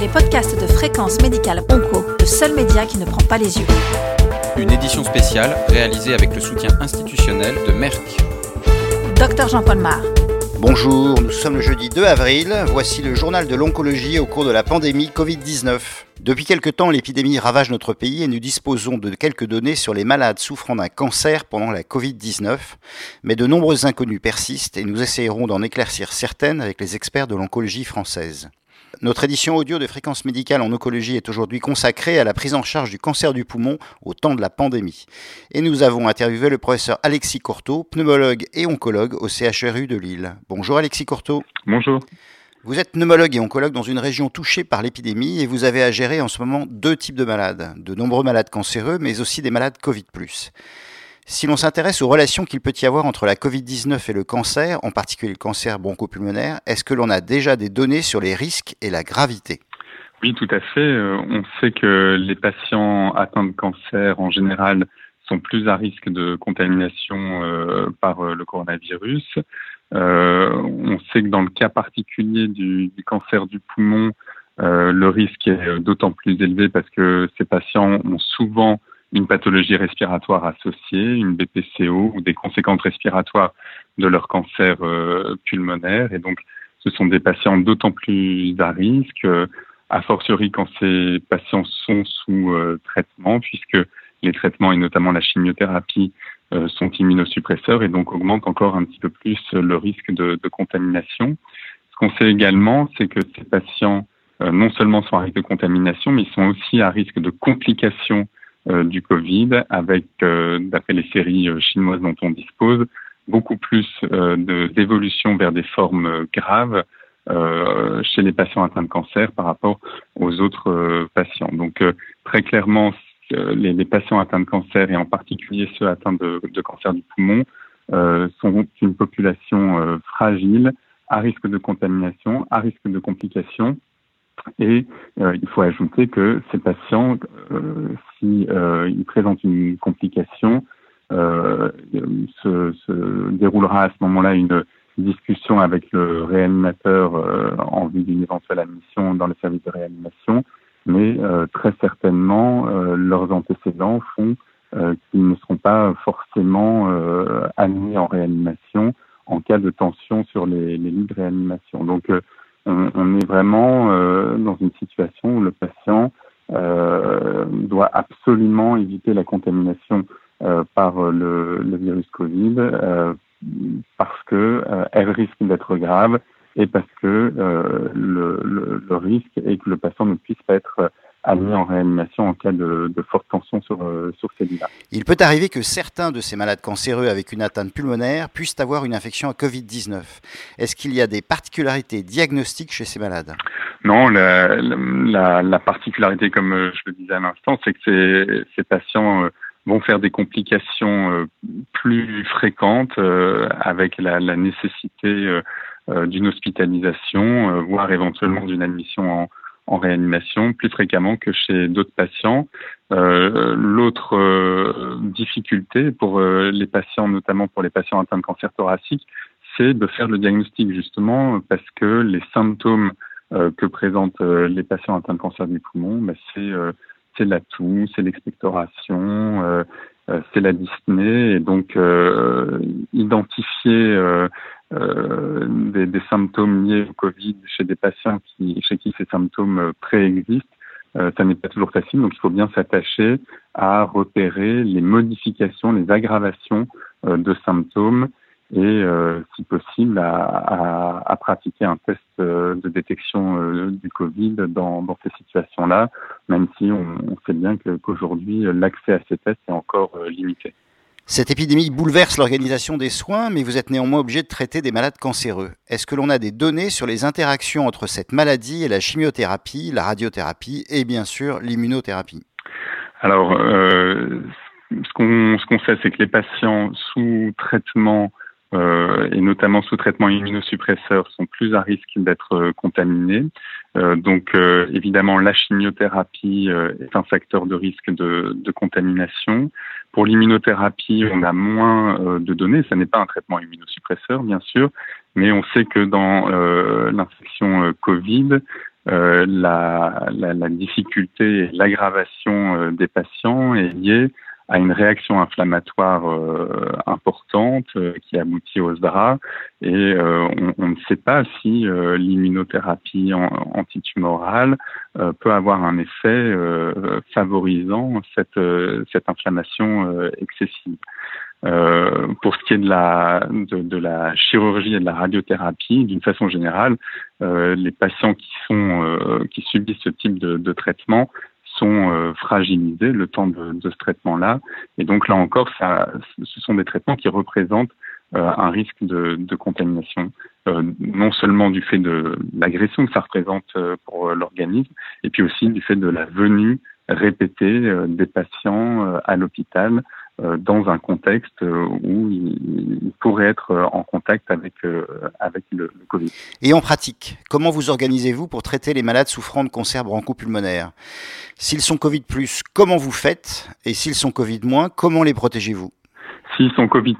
les podcasts de Fréquence Médicale Onco, le seul média qui ne prend pas les yeux. Une édition spéciale réalisée avec le soutien institutionnel de Merck. Docteur Jean-Paul Mar. Bonjour, nous sommes le jeudi 2 avril. Voici le journal de l'oncologie au cours de la pandémie Covid-19. Depuis quelque temps, l'épidémie ravage notre pays et nous disposons de quelques données sur les malades souffrant d'un cancer pendant la Covid-19. Mais de nombreuses inconnues persistent et nous essayerons d'en éclaircir certaines avec les experts de l'oncologie française. Notre édition audio de fréquence médicale en oncologie est aujourd'hui consacrée à la prise en charge du cancer du poumon au temps de la pandémie. Et nous avons interviewé le professeur Alexis Courteau, pneumologue et oncologue au CHRU de Lille. Bonjour Alexis Courteau. Bonjour. Vous êtes pneumologue et oncologue dans une région touchée par l'épidémie et vous avez à gérer en ce moment deux types de malades, de nombreux malades cancéreux mais aussi des malades Covid ⁇ si l'on s'intéresse aux relations qu'il peut y avoir entre la Covid-19 et le cancer, en particulier le cancer bronchopulmonaire, est-ce que l'on a déjà des données sur les risques et la gravité? Oui, tout à fait. Euh, on sait que les patients atteints de cancer, en général, sont plus à risque de contamination euh, par euh, le coronavirus. on sait que dans le cas particulier du cancer du poumon, le risque est d'autant plus élevé parce que ces patients ont souvent une pathologie respiratoire associée, une BPCO ou des conséquences respiratoires de leur cancer euh, pulmonaire. Et donc, ce sont des patients d'autant plus à risque, euh, a fortiori quand ces patients sont sous euh, traitement, puisque les traitements et notamment la chimiothérapie sont immunosuppresseurs et donc augmentent encore un petit peu plus le risque de, de contamination. Ce qu'on sait également, c'est que ces patients non seulement sont à risque de contamination, mais ils sont aussi à risque de complications euh, du Covid, avec, euh, d'après les séries euh, chinoises dont on dispose, beaucoup plus d'évolution vers des formes graves chez les patients atteints de cancer par rapport aux autres patients. Donc très clairement, les, les, patients atteints de cancer et en particulier ceux atteints de, de cancer du poumon sont une population fragile, à risque de contamination, à risque de complications et euh, il faut ajouter que ces patients, euh, s'ils euh, présentent une complication, euh, se, se, déroulera à ce moment-là une discussion avec le réanimateur en vue d'une éventuelle admission dans le service de réanimation, mais très certainement leurs antécédents font qu'ils ne seront pas forcément admis en réanimation en cas de tension sur les, les lits de réanimation. Donc on, est vraiment euh, dans une situation où le patient euh, doit absolument éviter la contamination euh, par le, virus Covid parce que elle risque d'être grave et parce que le, le, risque est que le patient ne puisse pas être en réanimation en cas de, forte tension sur, euh, sur ces lits-là. Il peut arriver que certains de ces malades cancéreux avec une atteinte pulmonaire puissent avoir une infection à Covid-19. Est-ce qu'il y a des particularités diagnostiques chez ces malades? Non, la, la, la, particularité, comme euh, je le disais à l'instant, c'est que ces, ces patients euh, vont faire des complications plus fréquentes avec la, la nécessité d'une hospitalisation, voire éventuellement d'une admission en en réanimation plus fréquemment que chez d'autres patients. Euh, L'autre euh, difficulté pour euh, les patients, notamment pour les patients atteints de cancer thoracique, c'est de faire le diagnostic justement parce que les symptômes euh, que présentent les patients atteints de cancer du poumon, ben, c'est c'est la toux, c'est l'expectoration, c'est la dyspnée, et donc identifier euh, des, symptômes liés au Covid chez des patients qui, chez qui ces symptômes euh, préexistent, euh, ça n'est pas toujours facile. Donc, il faut bien s'attacher à repérer les modifications, les aggravations euh, de symptômes et, si possible, à, pratiquer un test de détection du Covid dans, ces situations-là, même si on sait bien qu'aujourd'hui, l'accès à ces tests est encore limité. Cette épidémie bouleverse l'organisation des soins, mais vous êtes néanmoins obligé de traiter des malades cancéreux. Est-ce que l'on a des données sur les interactions entre cette maladie et la chimiothérapie, la radiothérapie et bien sûr l'immunothérapie? Alors, euh, ce qu'on sait, c'est que les patients sous traitement euh, et notamment sous traitement immunosuppresseur sont plus à risque d'être contaminés. Euh, donc évidemment, la chimiothérapie est un facteur de risque de, de contamination. Pour l'immunothérapie, on a moins de données. Ce n'est pas un traitement immunosuppresseur, bien sûr, mais on sait que dans l'infection Covid, la, la, la, difficulté et l'aggravation des patients est liée à une réaction inflammatoire euh, importante euh, qui aboutit au SDRA et euh, on, on, ne sait pas si l'immunothérapie antitumorale peut avoir un effet favorisant cette, cette inflammation excessive. Euh, pour ce qui est de la, de, de, la chirurgie et de la radiothérapie, d'une façon générale, euh, les patients qui sont qui subissent ce type de, de traitement sont euh, fragilisés le temps de, ce traitement-là. Et donc là encore, ça, ce sont des traitements qui représentent euh, un risque de, contamination, euh, non seulement du fait de l'agression que ça représente pour l'organisme, et puis aussi du fait de la venue répétée des patients à l'hôpital dans un contexte euh, où il pourrait être euh, en contact avec, avec le, Covid. Et en pratique, comment vous organisez-vous pour traiter les malades souffrant de cancer bronchopulmonaire S'ils sont Covid+, comment vous faites? Et s'ils sont Covid-, comment les protégez-vous? S'ils sont Covid+,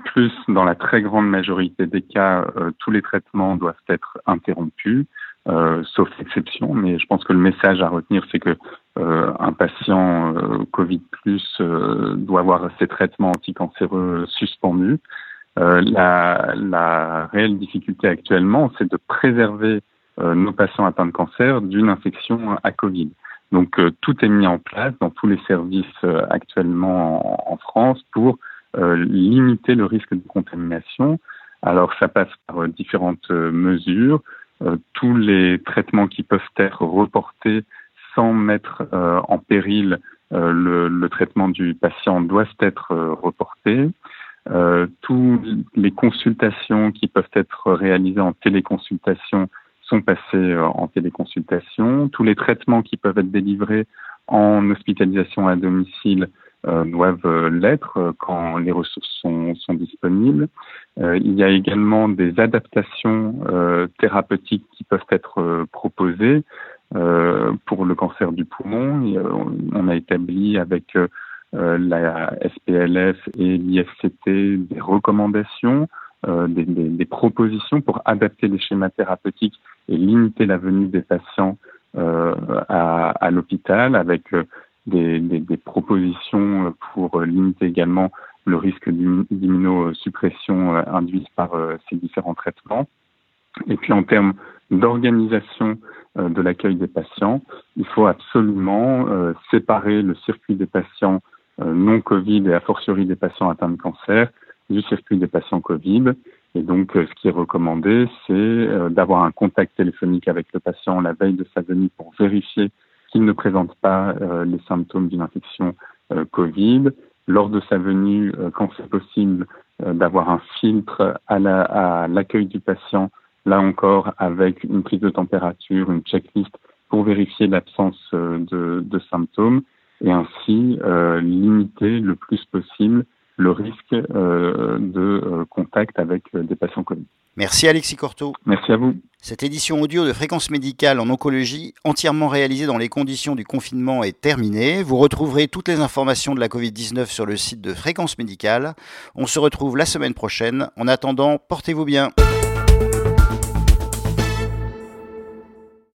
dans la très grande majorité des cas, tous les traitements doivent être interrompus. Euh, sauf exception. Mais je pense que le message à retenir, c'est que euh, patient euh, Covid doit avoir ses traitements anticancéreux suspendus. La, la, réelle difficulté actuellement, c'est de préserver nos patients atteints de cancer d'une infection à Covid. Donc tout est mis en place dans tous les services actuellement en, France pour limiter le risque de contamination. Alors ça passe par différentes mesures. Euh, tous les traitements qui peuvent être reportés sans mettre euh, en péril euh, le, le, traitement du patient doivent être reportés. Euh, toutes les consultations qui peuvent être réalisées en téléconsultation sont passées en téléconsultation. Tous les traitements qui peuvent être délivrés en hospitalisation à domicile euh, doivent euh, l'être euh, quand les ressources sont, sont disponibles. il y a également des adaptations thérapeutiques qui peuvent être proposées pour le cancer du poumon. on a établi avec la SPLF et l'IFCT des recommandations, des, des, des, propositions pour adapter les schémas thérapeutiques et limiter la venue des patients à, à l'hôpital avec des, des, des, propositions pour limiter également le risque d'immunosuppression euh, induite par euh, ces différents traitements. Et puis en termes d'organisation euh, de l'accueil des patients, il faut absolument séparer le circuit des patients non Covid et a fortiori des patients atteints de cancer du circuit des patients Covid. Et donc, ce qui est recommandé, c'est d'avoir un contact téléphonique avec le patient la veille de sa venue pour vérifier qu'il ne présente pas euh, les symptômes d'une infection euh, Covid. Lors de sa venue, euh, quand c'est possible, d'avoir un filtre à l'accueil la, du patient, là encore avec une prise de température, une checklist pour vérifier l'absence de, de, symptômes et ainsi limiter le plus possible le risque de contact avec des patients Covid. Merci Alexis Cortot. Merci à vous. Cette édition audio de Fréquence médicale en oncologie, entièrement réalisée dans les conditions du confinement, est terminée. Vous retrouverez toutes les informations de la Covid-19 sur le site de Fréquence médicale. On se retrouve la semaine prochaine. En attendant, portez-vous bien.